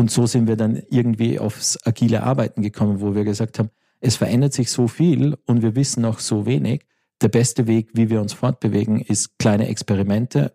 Und so sind wir dann irgendwie aufs agile Arbeiten gekommen, wo wir gesagt haben, es verändert sich so viel und wir wissen noch so wenig. Der beste Weg, wie wir uns fortbewegen, ist kleine Experimente.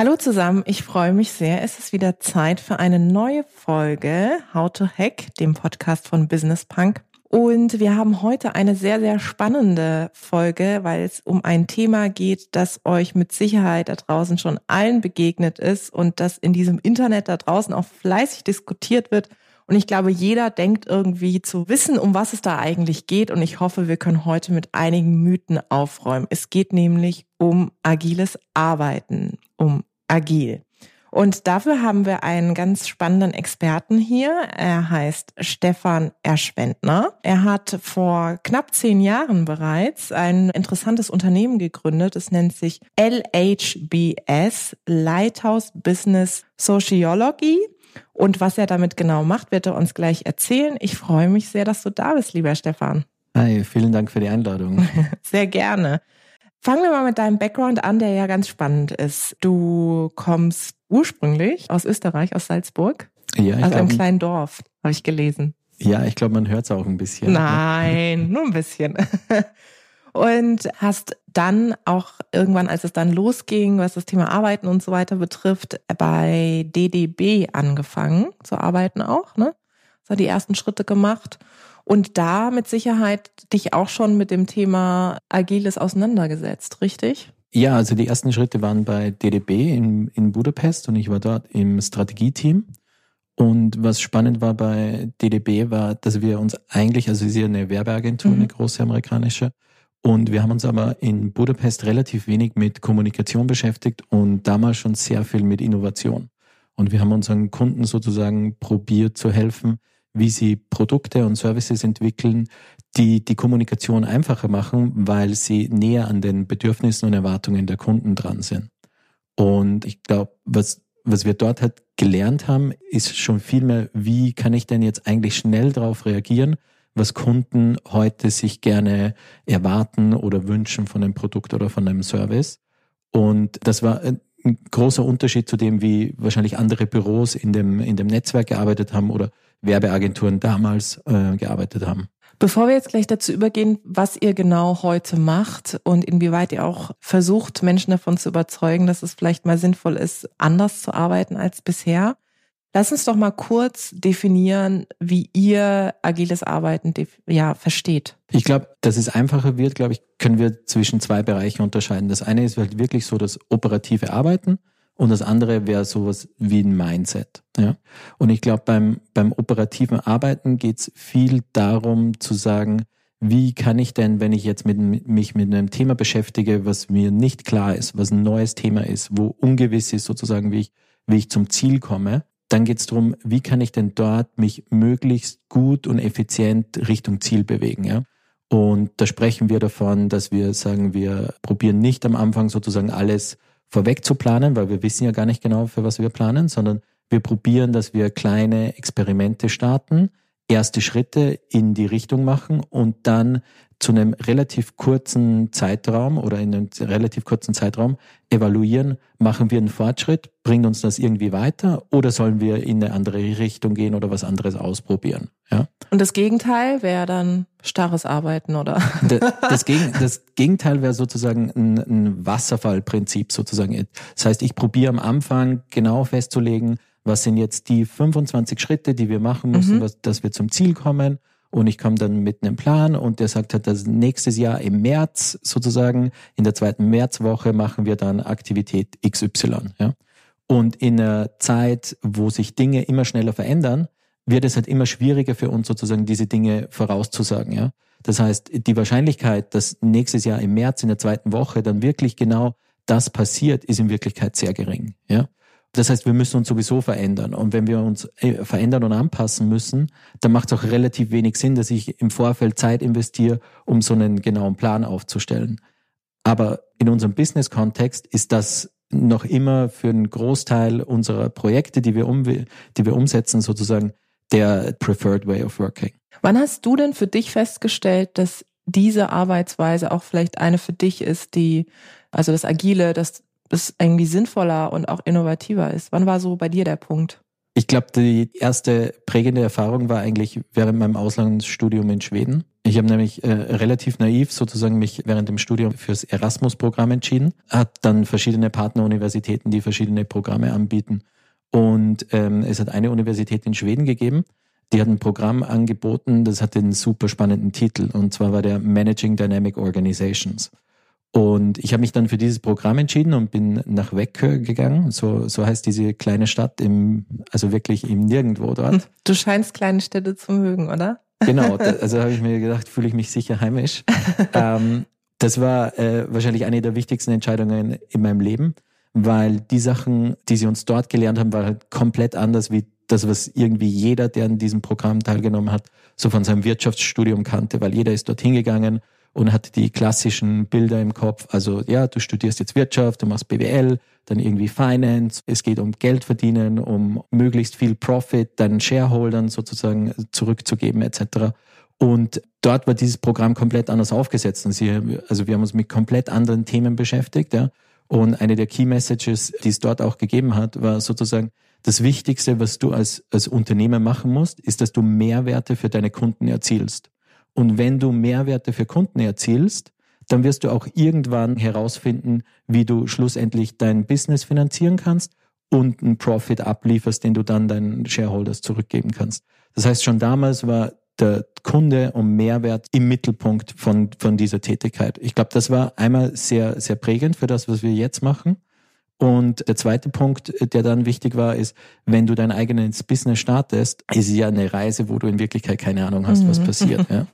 Hallo zusammen, ich freue mich sehr. Es ist wieder Zeit für eine neue Folge How to Hack, dem Podcast von Business Punk. Und wir haben heute eine sehr, sehr spannende Folge, weil es um ein Thema geht, das euch mit Sicherheit da draußen schon allen begegnet ist und das in diesem Internet da draußen auch fleißig diskutiert wird. Und ich glaube, jeder denkt irgendwie zu wissen, um was es da eigentlich geht. Und ich hoffe, wir können heute mit einigen Mythen aufräumen. Es geht nämlich um agiles Arbeiten, um agil. Und dafür haben wir einen ganz spannenden Experten hier. Er heißt Stefan Erschwendner. Er hat vor knapp zehn Jahren bereits ein interessantes Unternehmen gegründet. Es nennt sich LHBS, Lighthouse Business Sociology. Und was er damit genau macht, wird er uns gleich erzählen. Ich freue mich sehr, dass du da bist, lieber Stefan. Hi, vielen Dank für die Einladung. Sehr gerne. Fangen wir mal mit deinem Background an, der ja ganz spannend ist. Du kommst ursprünglich aus Österreich, aus Salzburg. Ja, ich aus einem kleinen Dorf, habe ich gelesen. Ja, ich glaube, man hört es auch ein bisschen. Nein, nur ein bisschen. Und hast dann auch irgendwann, als es dann losging, was das Thema Arbeiten und so weiter betrifft, bei DDB angefangen zu arbeiten auch, ne? So die ersten Schritte gemacht und da mit Sicherheit dich auch schon mit dem Thema Agiles auseinandergesetzt, richtig? Ja, also die ersten Schritte waren bei DDB in, in Budapest und ich war dort im Strategieteam. Und was spannend war bei DDB war, dass wir uns eigentlich, also sie ist ja eine Werbeagentur, mhm. eine große amerikanische, und wir haben uns aber in Budapest relativ wenig mit Kommunikation beschäftigt und damals schon sehr viel mit Innovation. Und wir haben unseren Kunden sozusagen probiert zu helfen, wie sie Produkte und Services entwickeln, die die Kommunikation einfacher machen, weil sie näher an den Bedürfnissen und Erwartungen der Kunden dran sind. Und ich glaube, was, was wir dort halt gelernt haben, ist schon viel mehr, wie kann ich denn jetzt eigentlich schnell darauf reagieren, was Kunden heute sich gerne erwarten oder wünschen von einem Produkt oder von einem Service. Und das war ein großer Unterschied zu dem, wie wahrscheinlich andere Büros in dem, in dem Netzwerk gearbeitet haben oder Werbeagenturen damals äh, gearbeitet haben. Bevor wir jetzt gleich dazu übergehen, was ihr genau heute macht und inwieweit ihr auch versucht, Menschen davon zu überzeugen, dass es vielleicht mal sinnvoll ist, anders zu arbeiten als bisher, lass uns doch mal kurz definieren, wie ihr agiles Arbeiten ja versteht. Ich glaube, dass es einfacher wird, glaube ich, können wir zwischen zwei Bereichen unterscheiden. Das eine ist halt wirklich so das operative Arbeiten und das andere wäre sowas wie ein Mindset. Ja? Und ich glaube, beim, beim operativen Arbeiten geht es viel darum zu sagen, wie kann ich denn, wenn ich jetzt mit, mich mit einem Thema beschäftige, was mir nicht klar ist, was ein neues Thema ist, wo ungewiss ist sozusagen, wie ich, wie ich zum Ziel komme, dann geht es darum, wie kann ich denn dort mich möglichst gut und effizient Richtung Ziel bewegen. Ja? Und da sprechen wir davon, dass wir sagen, wir probieren nicht am Anfang sozusagen alles vorweg zu planen, weil wir wissen ja gar nicht genau, für was wir planen, sondern wir probieren, dass wir kleine Experimente starten, erste Schritte in die Richtung machen und dann zu einem relativ kurzen Zeitraum oder in einem relativ kurzen Zeitraum evaluieren, machen wir einen Fortschritt, bringt uns das irgendwie weiter oder sollen wir in eine andere Richtung gehen oder was anderes ausprobieren? Ja. Und das Gegenteil wäre dann starres Arbeiten, oder? Das, Gegen, das Gegenteil wäre sozusagen ein, ein Wasserfallprinzip sozusagen. Das heißt, ich probiere am Anfang genau festzulegen, was sind jetzt die 25 Schritte, die wir machen müssen, mhm. was, dass wir zum Ziel kommen und ich komme dann mit einem Plan und der sagt halt, dass nächstes Jahr im März sozusagen, in der zweiten Märzwoche machen wir dann Aktivität XY. Ja? Und in einer Zeit, wo sich Dinge immer schneller verändern, wird es halt immer schwieriger für uns sozusagen diese Dinge vorauszusagen. Ja? Das heißt, die Wahrscheinlichkeit, dass nächstes Jahr im März in der zweiten Woche dann wirklich genau das passiert, ist in Wirklichkeit sehr gering. Ja? Das heißt, wir müssen uns sowieso verändern. Und wenn wir uns äh, verändern und anpassen müssen, dann macht es auch relativ wenig Sinn, dass ich im Vorfeld Zeit investiere, um so einen genauen Plan aufzustellen. Aber in unserem Business-Kontext ist das noch immer für einen Großteil unserer Projekte, die wir, um, die wir umsetzen, sozusagen der preferred way of working. Wann hast du denn für dich festgestellt, dass diese Arbeitsweise auch vielleicht eine für dich ist, die, also das Agile, dass das irgendwie sinnvoller und auch innovativer ist? Wann war so bei dir der Punkt? Ich glaube, die erste prägende Erfahrung war eigentlich während meinem Auslandsstudium in Schweden. Ich habe nämlich äh, relativ naiv sozusagen mich während dem Studium fürs Erasmus-Programm entschieden, hat dann verschiedene Partneruniversitäten, die verschiedene Programme anbieten. Und ähm, es hat eine Universität in Schweden gegeben, die hat ein Programm angeboten, das hat den super spannenden Titel, und zwar war der Managing Dynamic Organizations. Und ich habe mich dann für dieses Programm entschieden und bin nach Weckö gegangen. So, so heißt diese kleine Stadt im, also wirklich im Nirgendwo dort. Du scheinst kleine Städte zu mögen, oder? Genau, also habe ich mir gedacht, fühle ich mich sicher heimisch. ähm, das war äh, wahrscheinlich eine der wichtigsten Entscheidungen in meinem Leben, weil die Sachen, die sie uns dort gelernt haben, waren halt komplett anders wie das, was irgendwie jeder, der an diesem Programm teilgenommen hat, so von seinem Wirtschaftsstudium kannte, weil jeder ist dort hingegangen und hatte die klassischen Bilder im Kopf. Also ja, du studierst jetzt Wirtschaft, du machst BWL, dann irgendwie Finance. Es geht um Geld verdienen, um möglichst viel Profit deinen Shareholdern sozusagen zurückzugeben etc. Und dort war dieses Programm komplett anders aufgesetzt. Und sie, also wir haben uns mit komplett anderen Themen beschäftigt. Ja. Und eine der Key Messages, die es dort auch gegeben hat, war sozusagen, das Wichtigste, was du als, als Unternehmer machen musst, ist, dass du Mehrwerte für deine Kunden erzielst. Und wenn du Mehrwerte für Kunden erzielst, dann wirst du auch irgendwann herausfinden, wie du schlussendlich dein Business finanzieren kannst und einen Profit ablieferst, den du dann deinen Shareholders zurückgeben kannst. Das heißt, schon damals war der Kunde und Mehrwert im Mittelpunkt von, von dieser Tätigkeit. Ich glaube, das war einmal sehr, sehr prägend für das, was wir jetzt machen. Und der zweite Punkt, der dann wichtig war, ist, wenn du dein eigenes Business startest, ist es ja eine Reise, wo du in Wirklichkeit keine Ahnung hast, was mhm. passiert. Ja.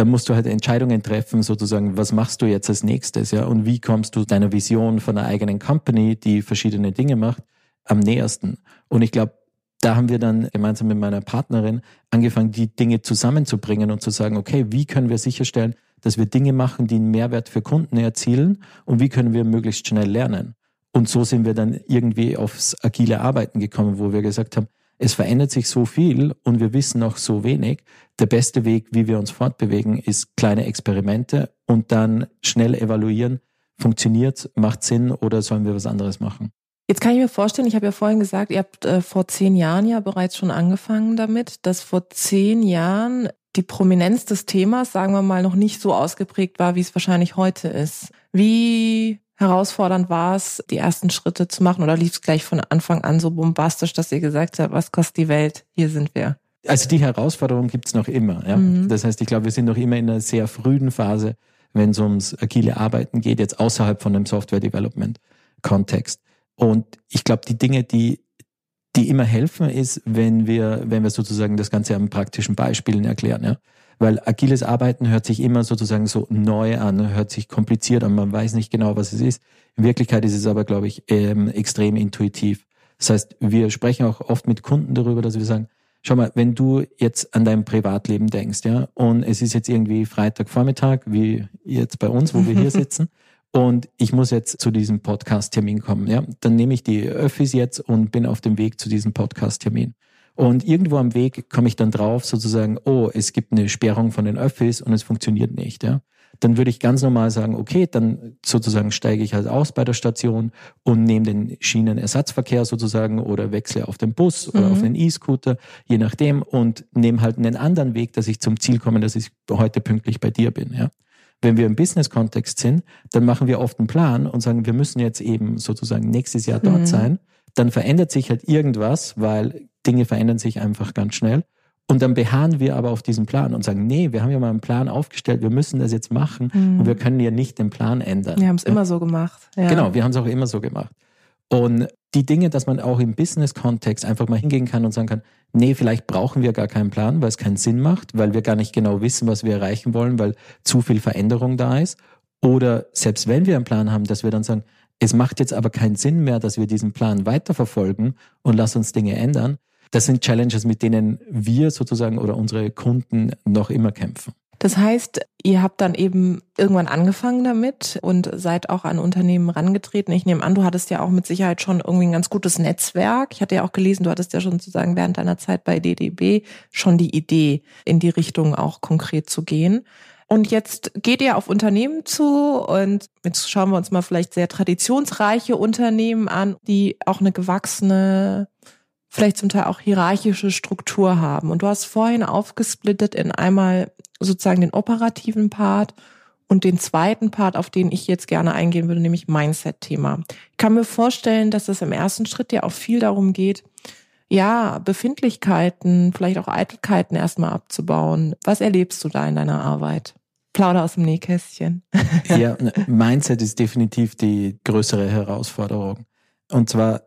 Da musst du halt Entscheidungen treffen, sozusagen, was machst du jetzt als nächstes, ja, und wie kommst du deiner Vision von einer eigenen Company, die verschiedene Dinge macht, am nähersten. Und ich glaube, da haben wir dann gemeinsam mit meiner Partnerin angefangen, die Dinge zusammenzubringen und zu sagen, okay, wie können wir sicherstellen, dass wir Dinge machen, die einen Mehrwert für Kunden erzielen und wie können wir möglichst schnell lernen. Und so sind wir dann irgendwie aufs agile Arbeiten gekommen, wo wir gesagt haben, es verändert sich so viel und wir wissen noch so wenig. Der beste Weg, wie wir uns fortbewegen, ist kleine Experimente und dann schnell evaluieren. Funktioniert, macht Sinn oder sollen wir was anderes machen? Jetzt kann ich mir vorstellen, ich habe ja vorhin gesagt, ihr habt äh, vor zehn Jahren ja bereits schon angefangen damit, dass vor zehn Jahren die Prominenz des Themas, sagen wir mal, noch nicht so ausgeprägt war, wie es wahrscheinlich heute ist. Wie herausfordernd war es, die ersten Schritte zu machen oder lief es gleich von Anfang an so bombastisch, dass ihr gesagt habt, was kostet die Welt? Hier sind wir. Also die Herausforderung gibt's noch immer. Ja? Mhm. Das heißt, ich glaube, wir sind noch immer in einer sehr frühen Phase, wenn es ums agile Arbeiten geht, jetzt außerhalb von dem Software-Development-Kontext. Und ich glaube, die Dinge, die die immer helfen, ist, wenn wir, wenn wir sozusagen das Ganze an praktischen Beispielen erklären. Ja? Weil agiles Arbeiten hört sich immer sozusagen so neu an, hört sich kompliziert an, man weiß nicht genau, was es ist. In Wirklichkeit ist es aber, glaube ich, ähm, extrem intuitiv. Das heißt, wir sprechen auch oft mit Kunden darüber, dass wir sagen, schau mal, wenn du jetzt an dein Privatleben denkst, ja, und es ist jetzt irgendwie Freitagvormittag, wie jetzt bei uns, wo wir hier sitzen, und ich muss jetzt zu diesem Podcast-Termin kommen, ja, dann nehme ich die Öffis jetzt und bin auf dem Weg zu diesem Podcast-Termin. Und irgendwo am Weg komme ich dann drauf, sozusagen, oh, es gibt eine Sperrung von den Öffis und es funktioniert nicht. Ja? Dann würde ich ganz normal sagen, okay, dann sozusagen steige ich halt aus bei der Station und nehme den Schienenersatzverkehr sozusagen oder wechsle auf den Bus oder mhm. auf den E-Scooter, je nachdem, und nehme halt einen anderen Weg, dass ich zum Ziel komme, dass ich heute pünktlich bei dir bin. Ja? Wenn wir im Business-Kontext sind, dann machen wir oft einen Plan und sagen, wir müssen jetzt eben sozusagen nächstes Jahr dort mhm. sein. Dann verändert sich halt irgendwas, weil Dinge verändern sich einfach ganz schnell. Und dann beharren wir aber auf diesen Plan und sagen, nee, wir haben ja mal einen Plan aufgestellt, wir müssen das jetzt machen mhm. und wir können ja nicht den Plan ändern. Wir haben es ja. immer so gemacht. Ja. Genau, wir haben es auch immer so gemacht. Und die Dinge, dass man auch im Business-Kontext einfach mal hingehen kann und sagen kann, nee, vielleicht brauchen wir gar keinen Plan, weil es keinen Sinn macht, weil wir gar nicht genau wissen, was wir erreichen wollen, weil zu viel Veränderung da ist. Oder selbst wenn wir einen Plan haben, dass wir dann sagen, es macht jetzt aber keinen Sinn mehr, dass wir diesen Plan weiterverfolgen und lass uns Dinge ändern. Das sind Challenges, mit denen wir sozusagen oder unsere Kunden noch immer kämpfen. Das heißt, ihr habt dann eben irgendwann angefangen damit und seid auch an Unternehmen rangetreten. Ich nehme an, du hattest ja auch mit Sicherheit schon irgendwie ein ganz gutes Netzwerk. Ich hatte ja auch gelesen, du hattest ja schon sozusagen während deiner Zeit bei DDB schon die Idee, in die Richtung auch konkret zu gehen. Und jetzt geht ihr auf Unternehmen zu und jetzt schauen wir uns mal vielleicht sehr traditionsreiche Unternehmen an, die auch eine gewachsene vielleicht zum Teil auch hierarchische Struktur haben. Und du hast vorhin aufgesplittet in einmal sozusagen den operativen Part und den zweiten Part, auf den ich jetzt gerne eingehen würde, nämlich Mindset-Thema. Ich kann mir vorstellen, dass es im ersten Schritt ja auch viel darum geht, ja, Befindlichkeiten, vielleicht auch Eitelkeiten erstmal abzubauen. Was erlebst du da in deiner Arbeit? Plauder aus dem Nähkästchen. ja, Mindset ist definitiv die größere Herausforderung. Und zwar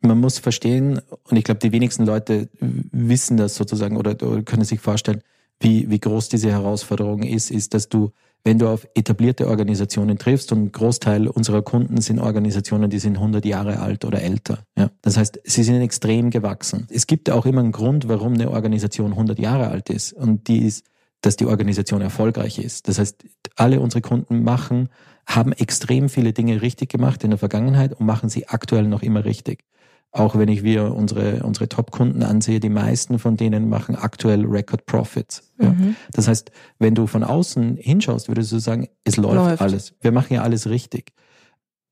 man muss verstehen, und ich glaube, die wenigsten Leute wissen das sozusagen oder, oder können sich vorstellen, wie, wie groß diese Herausforderung ist, ist, dass du, wenn du auf etablierte Organisationen triffst, und ein Großteil unserer Kunden sind Organisationen, die sind 100 Jahre alt oder älter. Ja? Das heißt, sie sind extrem gewachsen. Es gibt auch immer einen Grund, warum eine Organisation 100 Jahre alt ist. Und die ist, dass die Organisation erfolgreich ist. Das heißt, alle unsere Kunden machen, haben extrem viele Dinge richtig gemacht in der Vergangenheit und machen sie aktuell noch immer richtig. Auch wenn ich wir unsere, unsere Top-Kunden ansehe, die meisten von denen machen aktuell Record Profits. Ja. Mhm. Das heißt, wenn du von außen hinschaust, würdest du sagen, es läuft, läuft alles. Wir machen ja alles richtig.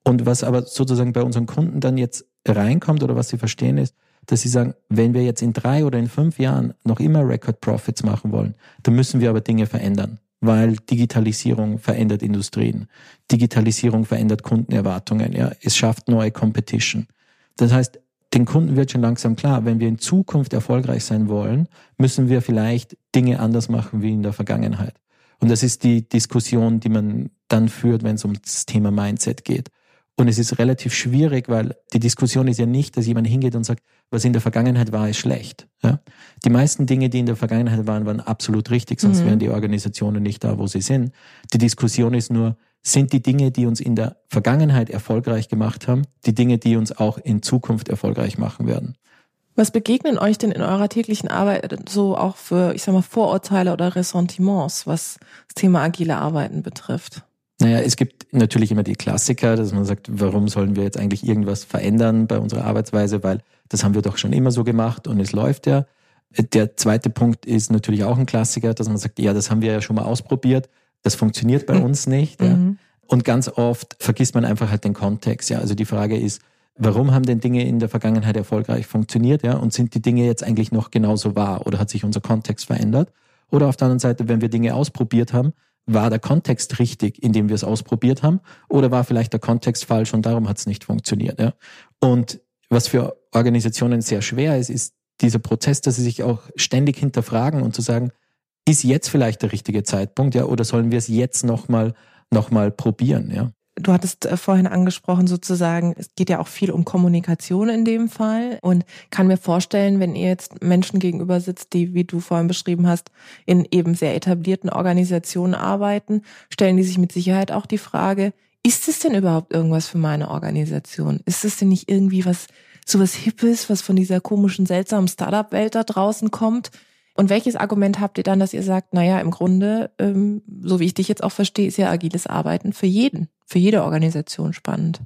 Und was aber sozusagen bei unseren Kunden dann jetzt reinkommt oder was sie verstehen ist, dass sie sagen, wenn wir jetzt in drei oder in fünf Jahren noch immer Record Profits machen wollen, dann müssen wir aber Dinge verändern, weil Digitalisierung verändert Industrien, Digitalisierung verändert Kundenerwartungen, ja, es schafft neue Competition. Das heißt, den Kunden wird schon langsam klar, wenn wir in Zukunft erfolgreich sein wollen, müssen wir vielleicht Dinge anders machen wie in der Vergangenheit. Und das ist die Diskussion, die man dann führt, wenn es um das Thema Mindset geht. Und es ist relativ schwierig, weil die Diskussion ist ja nicht, dass jemand hingeht und sagt, was in der Vergangenheit war, ist schlecht. Ja? Die meisten Dinge, die in der Vergangenheit waren, waren absolut richtig, sonst mhm. wären die Organisationen nicht da, wo sie sind. Die Diskussion ist nur, sind die Dinge, die uns in der Vergangenheit erfolgreich gemacht haben, die Dinge, die uns auch in Zukunft erfolgreich machen werden. Was begegnen euch denn in eurer täglichen Arbeit so auch für, ich sag mal, Vorurteile oder Ressentiments, was das Thema agile Arbeiten betrifft? Naja, es gibt natürlich immer die Klassiker, dass man sagt, warum sollen wir jetzt eigentlich irgendwas verändern bei unserer Arbeitsweise, weil das haben wir doch schon immer so gemacht und es läuft ja. Der zweite Punkt ist natürlich auch ein Klassiker, dass man sagt, ja, das haben wir ja schon mal ausprobiert das funktioniert bei uns nicht. Ja. Mhm. Und ganz oft vergisst man einfach halt den Kontext. Ja. Also die Frage ist, warum haben denn Dinge in der Vergangenheit erfolgreich funktioniert? Ja. Und sind die Dinge jetzt eigentlich noch genauso wahr oder hat sich unser Kontext verändert? Oder auf der anderen Seite, wenn wir Dinge ausprobiert haben, war der Kontext richtig, in dem wir es ausprobiert haben? Oder war vielleicht der Kontext falsch und darum hat es nicht funktioniert? Ja? Und was für Organisationen sehr schwer ist, ist dieser Prozess, dass sie sich auch ständig hinterfragen und zu sagen, ist jetzt vielleicht der richtige Zeitpunkt, ja, oder sollen wir es jetzt nochmal noch mal probieren, ja? Du hattest äh, vorhin angesprochen, sozusagen, es geht ja auch viel um Kommunikation in dem Fall und kann mir vorstellen, wenn ihr jetzt Menschen gegenüber sitzt, die, wie du vorhin beschrieben hast, in eben sehr etablierten Organisationen arbeiten, stellen die sich mit Sicherheit auch die Frage, ist es denn überhaupt irgendwas für meine Organisation? Ist es denn nicht irgendwie was, sowas Hippes, was von dieser komischen, seltsamen Startup-Welt da draußen kommt? Und welches Argument habt ihr dann, dass ihr sagt, naja, im Grunde, ähm, so wie ich dich jetzt auch verstehe, ist ja agiles Arbeiten für jeden, für jede Organisation spannend.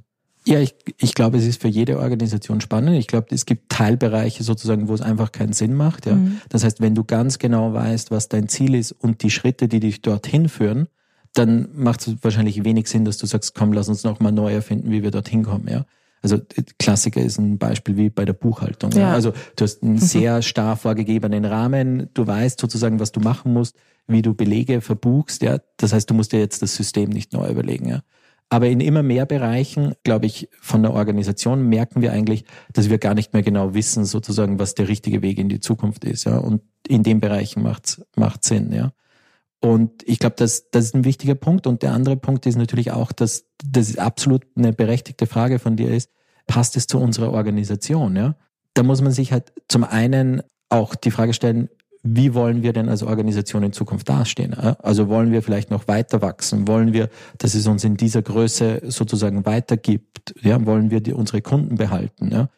Ja, ich, ich glaube, es ist für jede Organisation spannend. Ich glaube, es gibt Teilbereiche sozusagen, wo es einfach keinen Sinn macht. Ja. Mhm. Das heißt, wenn du ganz genau weißt, was dein Ziel ist und die Schritte, die dich dorthin führen, dann macht es wahrscheinlich wenig Sinn, dass du sagst, komm, lass uns nochmal neu erfinden, wie wir dorthin kommen. Ja. Also Klassiker ist ein Beispiel wie bei der Buchhaltung. Ja. Also du hast einen mhm. sehr starr vorgegebenen Rahmen, du weißt sozusagen, was du machen musst, wie du Belege verbuchst. Ja. Das heißt, du musst dir jetzt das System nicht neu überlegen. Ja. Aber in immer mehr Bereichen, glaube ich, von der Organisation merken wir eigentlich, dass wir gar nicht mehr genau wissen, sozusagen, was der richtige Weg in die Zukunft ist. Ja. Und in den Bereichen macht's macht Sinn. Ja. Und ich glaube, das, das ist ein wichtiger Punkt. Und der andere Punkt ist natürlich auch, dass das absolut eine berechtigte Frage von dir ist, passt es zu unserer Organisation? Ja? Da muss man sich halt zum einen auch die Frage stellen, wie wollen wir denn als Organisation in Zukunft dastehen? Also wollen wir vielleicht noch weiter wachsen? Wollen wir, dass es uns in dieser Größe sozusagen weitergibt? Ja, wollen wir die, unsere Kunden behalten? Ja?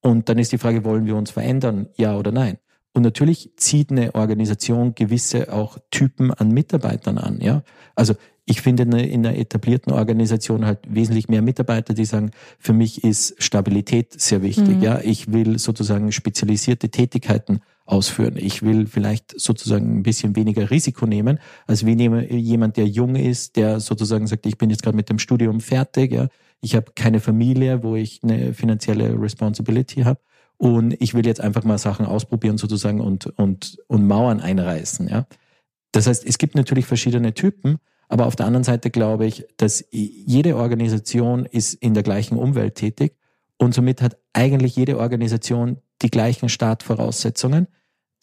Und dann ist die Frage, wollen wir uns verändern? Ja oder nein? Und natürlich zieht eine Organisation gewisse auch Typen an Mitarbeitern an. Ja, also ich finde in einer etablierten Organisation halt wesentlich mehr Mitarbeiter, die sagen, für mich ist Stabilität sehr wichtig. Mhm. Ja, ich will sozusagen spezialisierte Tätigkeiten ausführen. Ich will vielleicht sozusagen ein bisschen weniger Risiko nehmen, als wie jemand, der jung ist, der sozusagen sagt, ich bin jetzt gerade mit dem Studium fertig. Ja, ich habe keine Familie, wo ich eine finanzielle Responsibility habe. Und ich will jetzt einfach mal Sachen ausprobieren sozusagen und, und, und Mauern einreißen. Ja? Das heißt, es gibt natürlich verschiedene Typen, aber auf der anderen Seite glaube ich, dass jede Organisation ist in der gleichen Umwelt tätig und somit hat eigentlich jede Organisation die gleichen Startvoraussetzungen.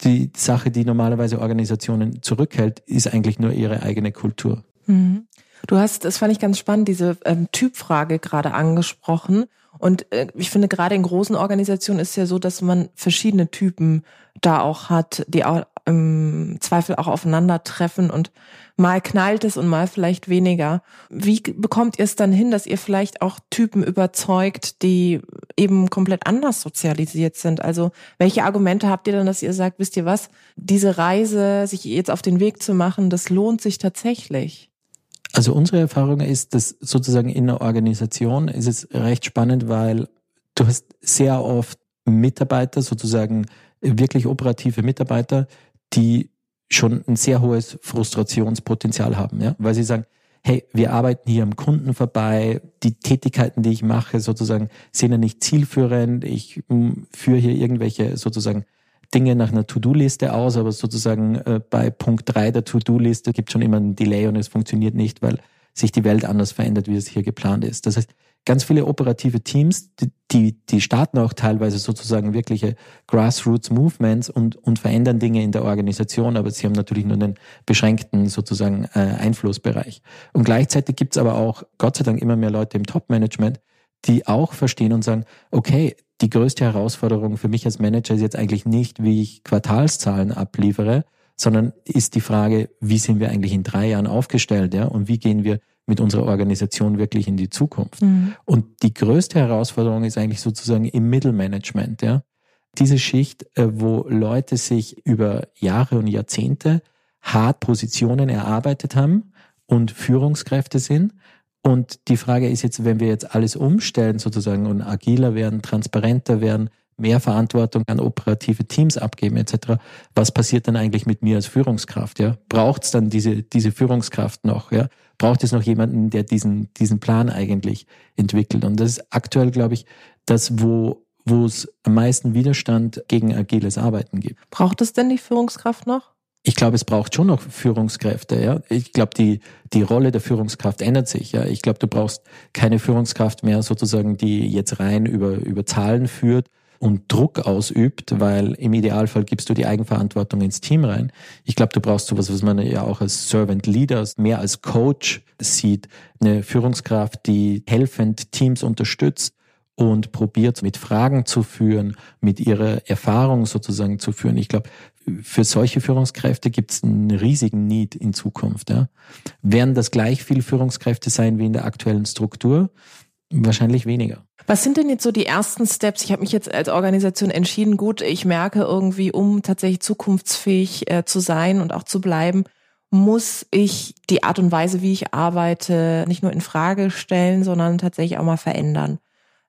Die Sache, die normalerweise Organisationen zurückhält, ist eigentlich nur ihre eigene Kultur. Mhm. Du hast, das fand ich ganz spannend, diese ähm, Typfrage gerade angesprochen. Und äh, ich finde, gerade in großen Organisationen ist ja so, dass man verschiedene Typen da auch hat, die auch im Zweifel auch aufeinandertreffen und mal knallt es und mal vielleicht weniger. Wie bekommt ihr es dann hin, dass ihr vielleicht auch Typen überzeugt, die eben komplett anders sozialisiert sind? Also welche Argumente habt ihr dann, dass ihr sagt, wisst ihr was, diese Reise, sich jetzt auf den Weg zu machen, das lohnt sich tatsächlich? Also unsere Erfahrung ist, dass sozusagen in einer Organisation ist es recht spannend, weil du hast sehr oft Mitarbeiter, sozusagen wirklich operative Mitarbeiter, die schon ein sehr hohes Frustrationspotenzial haben, ja, weil sie sagen, hey, wir arbeiten hier am Kunden vorbei, die Tätigkeiten, die ich mache, sozusagen, sind ja nicht zielführend, ich hm, führe hier irgendwelche sozusagen Dinge nach einer To-Do-Liste aus, aber sozusagen äh, bei Punkt drei der To-Do-Liste gibt schon immer ein Delay und es funktioniert nicht, weil sich die Welt anders verändert, wie es hier geplant ist. Das heißt, ganz viele operative Teams, die, die starten auch teilweise sozusagen wirkliche Grassroots Movements und, und verändern Dinge in der Organisation, aber sie haben natürlich nur einen beschränkten sozusagen äh, Einflussbereich. Und gleichzeitig gibt's aber auch Gott sei Dank immer mehr Leute im Top-Management, die auch verstehen und sagen, okay, die größte Herausforderung für mich als Manager ist jetzt eigentlich nicht, wie ich Quartalszahlen abliefere, sondern ist die Frage, wie sind wir eigentlich in drei Jahren aufgestellt, ja, und wie gehen wir mit unserer Organisation wirklich in die Zukunft. Mhm. Und die größte Herausforderung ist eigentlich sozusagen im Mittelmanagement, ja. Diese Schicht, äh, wo Leute sich über Jahre und Jahrzehnte hart Positionen erarbeitet haben und Führungskräfte sind. Und die Frage ist jetzt, wenn wir jetzt alles umstellen sozusagen und agiler werden, transparenter werden, mehr Verantwortung an operative Teams abgeben etc. Was passiert dann eigentlich mit mir als Führungskraft? Ja, braucht es dann diese diese Führungskraft noch? Ja, braucht es noch jemanden, der diesen diesen Plan eigentlich entwickelt? Und das ist aktuell, glaube ich, das, wo wo es am meisten Widerstand gegen agiles Arbeiten gibt. Braucht es denn die Führungskraft noch? Ich glaube, es braucht schon noch Führungskräfte. Ja, ich glaube, die die Rolle der Führungskraft ändert sich. Ja, ich glaube, du brauchst keine Führungskraft mehr sozusagen, die jetzt rein über über Zahlen führt, und Druck ausübt, weil im Idealfall gibst du die Eigenverantwortung ins Team rein. Ich glaube, du brauchst sowas, was man ja auch als Servant Leader, mehr als Coach sieht, eine Führungskraft, die helfend Teams unterstützt und probiert mit Fragen zu führen, mit ihrer Erfahrung sozusagen zu führen. Ich glaube, für solche Führungskräfte gibt es einen riesigen Need in Zukunft. Ja. Werden das gleich viel Führungskräfte sein wie in der aktuellen Struktur? Wahrscheinlich weniger. Was sind denn jetzt so die ersten Steps? Ich habe mich jetzt als Organisation entschieden, gut, ich merke irgendwie, um tatsächlich zukunftsfähig äh, zu sein und auch zu bleiben, muss ich die Art und Weise, wie ich arbeite, nicht nur in Frage stellen, sondern tatsächlich auch mal verändern.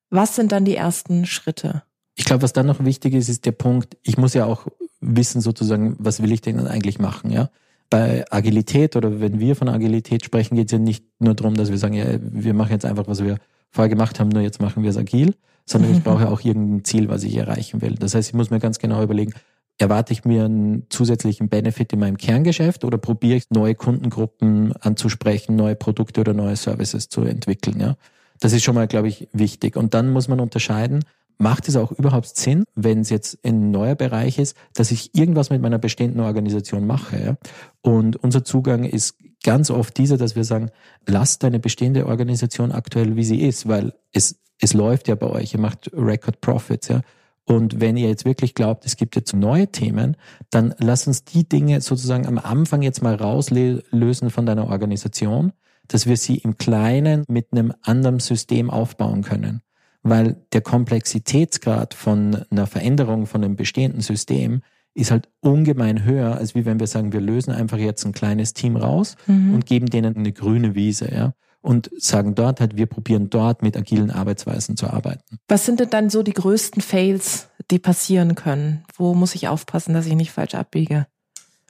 Was sind dann die ersten Schritte? Ich glaube, was dann noch wichtig ist, ist der Punkt, ich muss ja auch wissen sozusagen, was will ich denn eigentlich machen, ja? Bei Agilität oder wenn wir von Agilität sprechen, geht es ja nicht nur darum, dass wir sagen, ja, wir machen jetzt einfach, was wir vorher gemacht haben, nur jetzt machen wir es agil, sondern ich brauche auch irgendein Ziel, was ich erreichen will. Das heißt, ich muss mir ganz genau überlegen, erwarte ich mir einen zusätzlichen Benefit in meinem Kerngeschäft oder probiere ich neue Kundengruppen anzusprechen, neue Produkte oder neue Services zu entwickeln, ja? Das ist schon mal, glaube ich, wichtig. Und dann muss man unterscheiden, macht es auch überhaupt Sinn, wenn es jetzt ein neuer Bereich ist, dass ich irgendwas mit meiner bestehenden Organisation mache? Ja? Und unser Zugang ist ganz oft dieser, dass wir sagen, lasst deine bestehende Organisation aktuell, wie sie ist, weil es, es läuft ja bei euch, ihr macht Record Profits, ja. Und wenn ihr jetzt wirklich glaubt, es gibt jetzt neue Themen, dann lass uns die Dinge sozusagen am Anfang jetzt mal rauslösen von deiner Organisation, dass wir sie im Kleinen mit einem anderen System aufbauen können. Weil der Komplexitätsgrad von einer Veränderung von einem bestehenden System ist halt ungemein höher, als wie wenn wir sagen, wir lösen einfach jetzt ein kleines Team raus mhm. und geben denen eine grüne Wiese, ja und sagen dort halt, wir probieren dort mit agilen Arbeitsweisen zu arbeiten. Was sind denn dann so die größten Fails, die passieren können? Wo muss ich aufpassen, dass ich nicht falsch abbiege?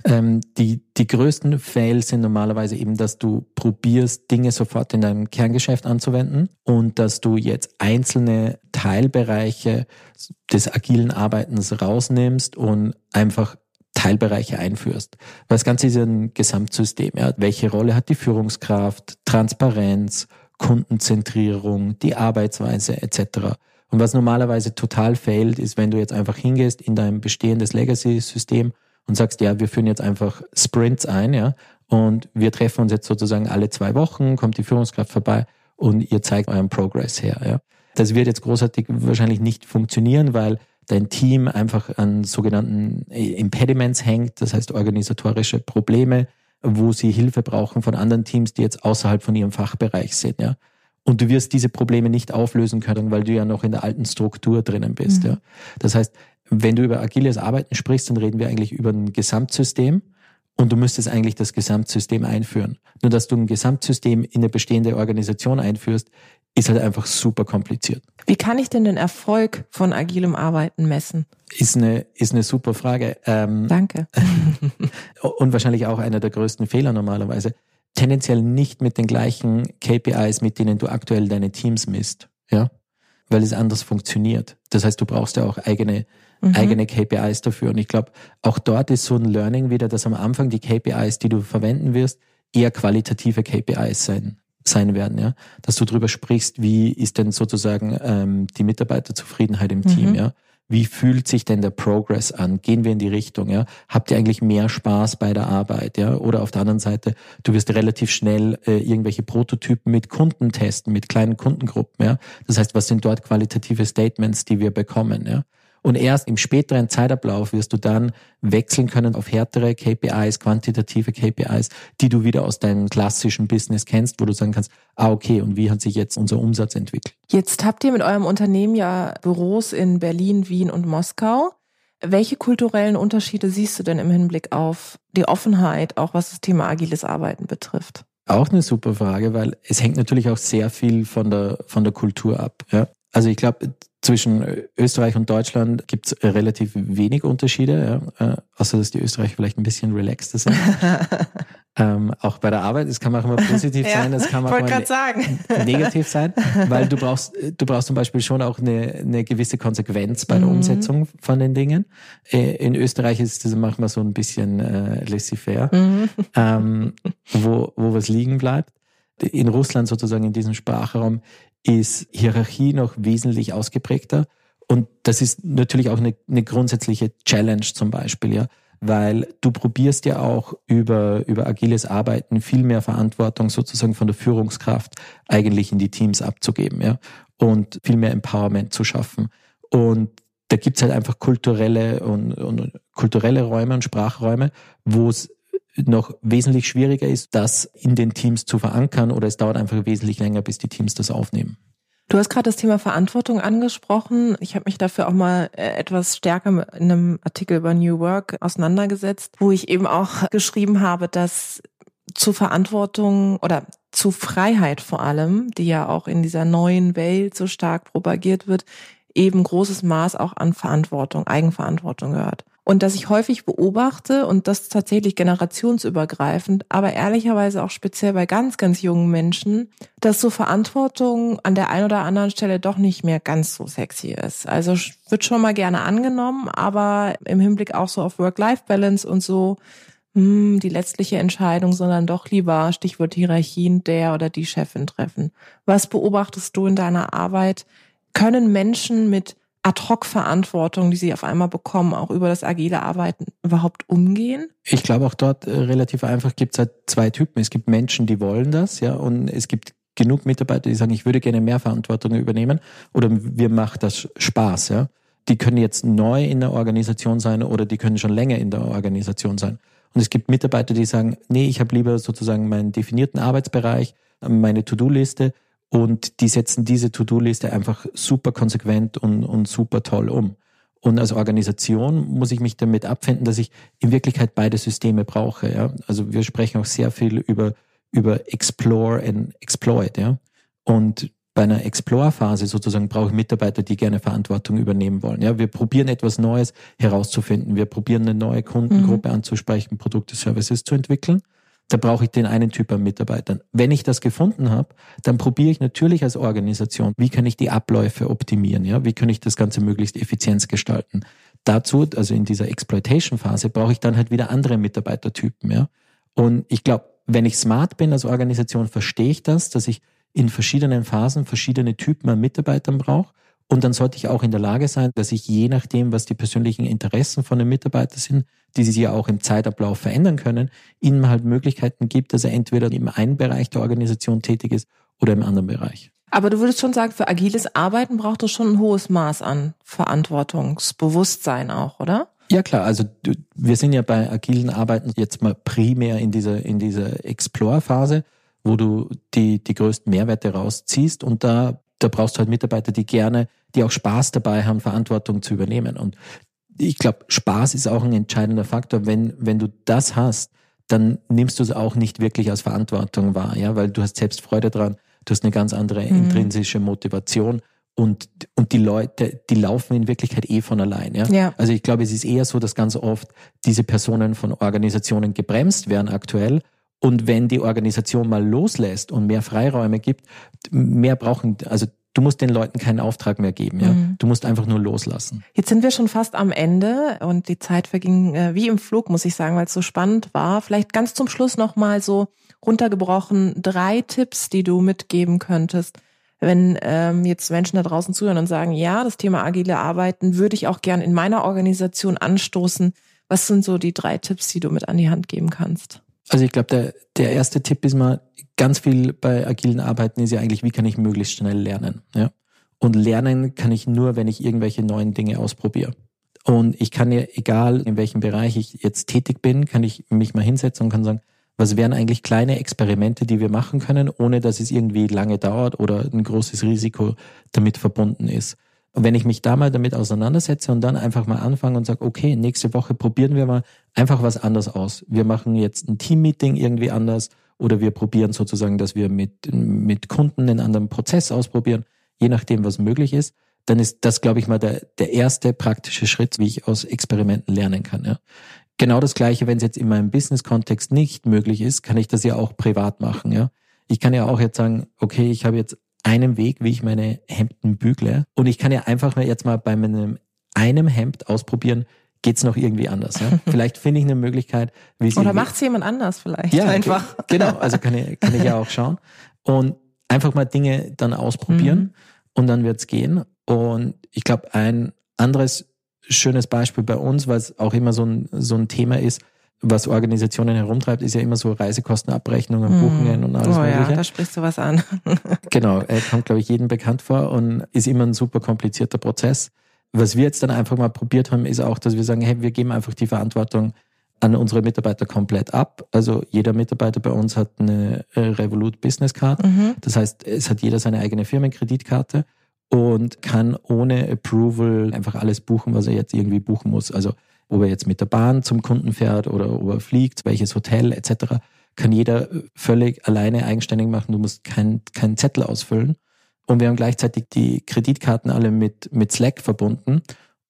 Ähm, die, die größten Fails sind normalerweise eben, dass du probierst, Dinge sofort in deinem Kerngeschäft anzuwenden und dass du jetzt einzelne Teilbereiche des agilen Arbeitens rausnimmst und einfach Teilbereiche einführst. Weil das Ganze ist ein Gesamtsystem. Ja. Welche Rolle hat die Führungskraft, Transparenz, Kundenzentrierung, die Arbeitsweise etc. Und was normalerweise total fehlt, ist, wenn du jetzt einfach hingehst in dein bestehendes Legacy-System und sagst, ja, wir führen jetzt einfach Sprints ein, ja, und wir treffen uns jetzt sozusagen alle zwei Wochen, kommt die Führungskraft vorbei und ihr zeigt euren Progress her, ja. Das wird jetzt großartig wahrscheinlich nicht funktionieren, weil dein Team einfach an sogenannten Impediments hängt, das heißt organisatorische Probleme, wo sie Hilfe brauchen von anderen Teams, die jetzt außerhalb von ihrem Fachbereich sind, ja. Und du wirst diese Probleme nicht auflösen können, weil du ja noch in der alten Struktur drinnen bist, mhm. ja. Das heißt, wenn du über agiles Arbeiten sprichst, dann reden wir eigentlich über ein Gesamtsystem und du müsstest eigentlich das Gesamtsystem einführen. Nur dass du ein Gesamtsystem in eine bestehende Organisation einführst, ist halt einfach super kompliziert. Wie kann ich denn den Erfolg von agilem Arbeiten messen? Ist eine, ist eine super Frage. Ähm, Danke. und wahrscheinlich auch einer der größten Fehler normalerweise. Tendenziell nicht mit den gleichen KPIs, mit denen du aktuell deine Teams misst. Ja. Weil es anders funktioniert. Das heißt, du brauchst ja auch eigene, mhm. eigene KPIs dafür. Und ich glaube, auch dort ist so ein Learning wieder, dass am Anfang die KPIs, die du verwenden wirst, eher qualitative KPIs sein sein werden, ja, dass du darüber sprichst, wie ist denn sozusagen ähm, die Mitarbeiterzufriedenheit im mhm. Team, ja, wie fühlt sich denn der Progress an? Gehen wir in die Richtung, ja? Habt ihr eigentlich mehr Spaß bei der Arbeit, ja? Oder auf der anderen Seite, du wirst relativ schnell äh, irgendwelche Prototypen mit Kunden testen, mit kleinen Kundengruppen, ja? Das heißt, was sind dort qualitative Statements, die wir bekommen, ja? Und erst im späteren Zeitablauf wirst du dann wechseln können auf härtere KPIs, quantitative KPIs, die du wieder aus deinem klassischen Business kennst, wo du sagen kannst, ah, okay, und wie hat sich jetzt unser Umsatz entwickelt? Jetzt habt ihr mit eurem Unternehmen ja Büros in Berlin, Wien und Moskau. Welche kulturellen Unterschiede siehst du denn im Hinblick auf die Offenheit, auch was das Thema agiles Arbeiten betrifft? Auch eine super Frage, weil es hängt natürlich auch sehr viel von der, von der Kultur ab. Ja? Also ich glaube, zwischen Österreich und Deutschland gibt es relativ wenig Unterschiede, ja, äh, außer dass die Österreicher vielleicht ein bisschen relaxter sind. ähm, auch bei der Arbeit, es kann auch immer positiv sein, es kann auch mal ne negativ sein, weil du brauchst, du brauchst zum Beispiel schon auch eine, eine gewisse Konsequenz bei der mhm. Umsetzung von den Dingen. Äh, in Österreich ist das manchmal so ein bisschen äh, laissez-faire, mhm. ähm, wo, wo was liegen bleibt. In Russland sozusagen in diesem Sprachraum ist Hierarchie noch wesentlich ausgeprägter. Und das ist natürlich auch eine, eine grundsätzliche Challenge zum Beispiel, ja. Weil du probierst ja auch über, über agiles Arbeiten viel mehr Verantwortung sozusagen von der Führungskraft eigentlich in die Teams abzugeben, ja. Und viel mehr Empowerment zu schaffen. Und da gibt's halt einfach kulturelle und, und kulturelle Räume und Sprachräume, wo es noch wesentlich schwieriger ist, das in den Teams zu verankern oder es dauert einfach wesentlich länger, bis die Teams das aufnehmen. Du hast gerade das Thema Verantwortung angesprochen. Ich habe mich dafür auch mal äh, etwas stärker in einem Artikel über New Work auseinandergesetzt, wo ich eben auch geschrieben habe, dass zu Verantwortung oder zu Freiheit vor allem, die ja auch in dieser neuen Welt so stark propagiert wird, eben großes Maß auch an Verantwortung, Eigenverantwortung gehört. Und dass ich häufig beobachte und das tatsächlich generationsübergreifend, aber ehrlicherweise auch speziell bei ganz, ganz jungen Menschen, dass so Verantwortung an der einen oder anderen Stelle doch nicht mehr ganz so sexy ist. Also wird schon mal gerne angenommen, aber im Hinblick auch so auf Work-Life-Balance und so, hm, die letztliche Entscheidung, sondern doch lieber Stichwort Hierarchien der oder die Chefin treffen. Was beobachtest du in deiner Arbeit? Können Menschen mit Ad-Hoc-Verantwortung, die sie auf einmal bekommen, auch über das agile Arbeiten überhaupt umgehen? Ich glaube auch dort äh, relativ einfach gibt es halt zwei Typen. Es gibt Menschen, die wollen das, ja, und es gibt genug Mitarbeiter, die sagen, ich würde gerne mehr Verantwortung übernehmen oder mir macht das Spaß, ja. die können jetzt neu in der Organisation sein oder die können schon länger in der Organisation sein. Und es gibt Mitarbeiter, die sagen, nee, ich habe lieber sozusagen meinen definierten Arbeitsbereich, meine To-Do-Liste und die setzen diese To-Do-Liste einfach super konsequent und, und super toll um. Und als Organisation muss ich mich damit abfinden, dass ich in Wirklichkeit beide Systeme brauche. Ja? Also wir sprechen auch sehr viel über, über Explore and Exploit. Ja? Und bei einer Explore-Phase sozusagen brauche ich Mitarbeiter, die gerne Verantwortung übernehmen wollen. Ja, wir probieren etwas Neues herauszufinden. Wir probieren eine neue Kundengruppe mhm. anzusprechen, Produkte, Services zu entwickeln. Da brauche ich den einen Typ an Mitarbeitern. Wenn ich das gefunden habe, dann probiere ich natürlich als Organisation, wie kann ich die Abläufe optimieren? Ja, wie kann ich das Ganze möglichst effizient gestalten? Dazu, also in dieser Exploitation-Phase, brauche ich dann halt wieder andere Mitarbeitertypen. Ja, und ich glaube, wenn ich smart bin als Organisation, verstehe ich das, dass ich in verschiedenen Phasen verschiedene Typen an Mitarbeitern brauche. Und dann sollte ich auch in der Lage sein, dass ich je nachdem, was die persönlichen Interessen von den Mitarbeitern sind, die sich ja auch im Zeitablauf verändern können, ihnen halt Möglichkeiten gibt, dass er entweder im einen Bereich der Organisation tätig ist oder im anderen Bereich. Aber du würdest schon sagen, für agiles Arbeiten braucht es schon ein hohes Maß an Verantwortungsbewusstsein auch, oder? Ja klar, also wir sind ja bei agilen Arbeiten jetzt mal primär in dieser in dieser Explore-Phase wo du die, die größten Mehrwerte rausziehst und da, da brauchst du halt Mitarbeiter, die gerne, die auch Spaß dabei haben, Verantwortung zu übernehmen. Und ich glaube, Spaß ist auch ein entscheidender Faktor. Wenn, wenn du das hast, dann nimmst du es auch nicht wirklich als Verantwortung wahr, ja, weil du hast selbst Freude dran, du hast eine ganz andere mhm. intrinsische Motivation und, und die Leute, die laufen in Wirklichkeit eh von allein. Ja? ja? Also ich glaube, es ist eher so, dass ganz oft diese Personen von Organisationen gebremst werden aktuell und wenn die Organisation mal loslässt und mehr Freiräume gibt, mehr brauchen, also du musst den Leuten keinen Auftrag mehr geben, ja. Mhm. Du musst einfach nur loslassen. Jetzt sind wir schon fast am Ende und die Zeit verging äh, wie im Flug, muss ich sagen, weil es so spannend war. Vielleicht ganz zum Schluss nochmal so runtergebrochen drei Tipps, die du mitgeben könntest, wenn ähm, jetzt Menschen da draußen zuhören und sagen, ja, das Thema agile Arbeiten würde ich auch gern in meiner Organisation anstoßen. Was sind so die drei Tipps, die du mit an die Hand geben kannst? Also ich glaube, der, der erste Tipp ist mal, ganz viel bei agilen Arbeiten ist ja eigentlich, wie kann ich möglichst schnell lernen. Ja? Und lernen kann ich nur, wenn ich irgendwelche neuen Dinge ausprobiere. Und ich kann ja, egal in welchem Bereich ich jetzt tätig bin, kann ich mich mal hinsetzen und kann sagen, was wären eigentlich kleine Experimente, die wir machen können, ohne dass es irgendwie lange dauert oder ein großes Risiko damit verbunden ist. Und wenn ich mich da mal damit auseinandersetze und dann einfach mal anfange und sage, okay, nächste Woche probieren wir mal einfach was anders aus. Wir machen jetzt ein Teammeeting irgendwie anders oder wir probieren sozusagen, dass wir mit, mit Kunden einen anderen Prozess ausprobieren, je nachdem, was möglich ist, dann ist das, glaube ich mal, der, der erste praktische Schritt, wie ich aus Experimenten lernen kann. Ja. Genau das Gleiche, wenn es jetzt in meinem Business-Kontext nicht möglich ist, kann ich das ja auch privat machen. Ja. Ich kann ja auch jetzt sagen, okay, ich habe jetzt einen Weg, wie ich meine Hemden bügle. Und ich kann ja einfach mal jetzt mal bei meinem einem Hemd ausprobieren, geht's noch irgendwie anders. Ja? Vielleicht finde ich eine Möglichkeit, wie es Oder macht's jemand anders vielleicht ja, einfach. Genau, also kann ich, kann ich ja auch schauen. Und einfach mal Dinge dann ausprobieren mhm. und dann wird's gehen. Und ich glaube, ein anderes schönes Beispiel bei uns, was auch immer so ein, so ein Thema ist, was Organisationen herumtreibt, ist ja immer so Reisekostenabrechnungen, hm. Buchungen und alles oh, Mögliche. Ja, da sprichst du was an. genau, er kommt, glaube ich, jedem bekannt vor und ist immer ein super komplizierter Prozess. Was wir jetzt dann einfach mal probiert haben, ist auch, dass wir sagen, hey, wir geben einfach die Verantwortung an unsere Mitarbeiter komplett ab. Also jeder Mitarbeiter bei uns hat eine äh, Revolut Business Card. Mhm. Das heißt, es hat jeder seine eigene Firmenkreditkarte und kann ohne Approval einfach alles buchen, was er jetzt irgendwie buchen muss. Also ob er jetzt mit der Bahn zum Kunden fährt oder ob er fliegt, welches Hotel etc., kann jeder völlig alleine eigenständig machen. Du musst keinen kein Zettel ausfüllen. Und wir haben gleichzeitig die Kreditkarten alle mit, mit Slack verbunden.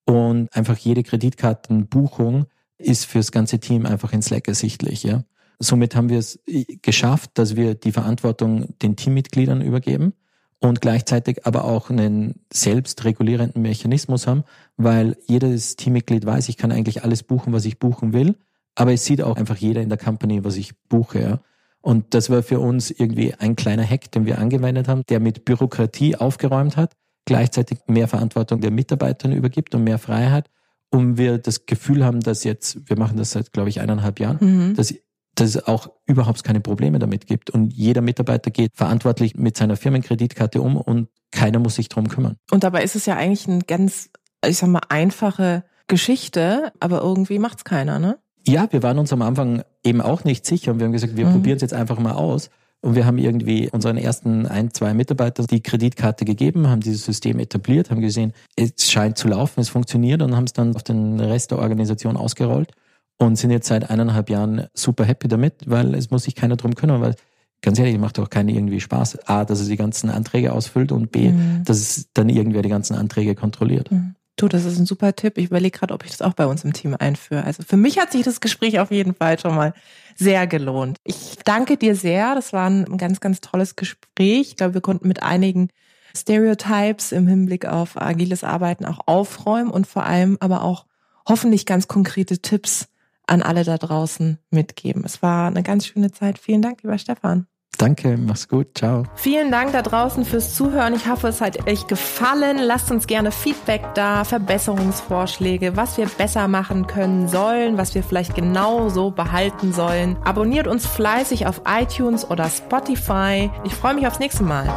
Und einfach jede Kreditkartenbuchung ist fürs ganze Team einfach in Slack ersichtlich. Ja? Somit haben wir es geschafft, dass wir die Verantwortung den Teammitgliedern übergeben und gleichzeitig aber auch einen selbstregulierenden Mechanismus haben, weil jedes Teammitglied weiß, ich kann eigentlich alles buchen, was ich buchen will, aber es sieht auch einfach jeder in der Company, was ich buche. Ja. Und das war für uns irgendwie ein kleiner Hack, den wir angewendet haben, der mit Bürokratie aufgeräumt hat, gleichzeitig mehr Verantwortung der Mitarbeitern übergibt und mehr Freiheit. Und wir das Gefühl haben, dass jetzt, wir machen das seit, glaube ich, eineinhalb Jahren, mhm. dass dass es auch überhaupt keine Probleme damit gibt. Und jeder Mitarbeiter geht verantwortlich mit seiner Firmenkreditkarte um und keiner muss sich drum kümmern. Und dabei ist es ja eigentlich ein ganz ich sag mal, einfache Geschichte, aber irgendwie macht's keiner, ne? Ja, wir waren uns am Anfang eben auch nicht sicher und wir haben gesagt, wir mhm. probieren es jetzt einfach mal aus. Und wir haben irgendwie unseren ersten ein, zwei Mitarbeitern die Kreditkarte gegeben, haben dieses System etabliert, haben gesehen, es scheint zu laufen, es funktioniert und haben es dann auf den Rest der Organisation ausgerollt und sind jetzt seit eineinhalb Jahren super happy damit, weil es muss sich keiner drum kümmern, weil ganz ehrlich, macht auch keinen irgendwie Spaß. A, dass es die ganzen Anträge ausfüllt und B, mhm. dass es dann irgendwer die ganzen Anträge kontrolliert. Mhm. Du, das ist ein super Tipp. Ich überlege gerade, ob ich das auch bei uns im Team einführe. Also für mich hat sich das Gespräch auf jeden Fall schon mal sehr gelohnt. Ich danke dir sehr. Das war ein ganz, ganz tolles Gespräch. Ich glaube, wir konnten mit einigen Stereotypes im Hinblick auf agiles Arbeiten auch aufräumen und vor allem aber auch hoffentlich ganz konkrete Tipps an alle da draußen mitgeben. Es war eine ganz schöne Zeit. Vielen Dank, lieber Stefan. Danke, mach's gut, ciao. Vielen Dank da draußen fürs Zuhören. Ich hoffe, es hat euch gefallen. Lasst uns gerne Feedback da, Verbesserungsvorschläge, was wir besser machen können sollen, was wir vielleicht genau so behalten sollen. Abonniert uns fleißig auf iTunes oder Spotify. Ich freue mich aufs nächste Mal.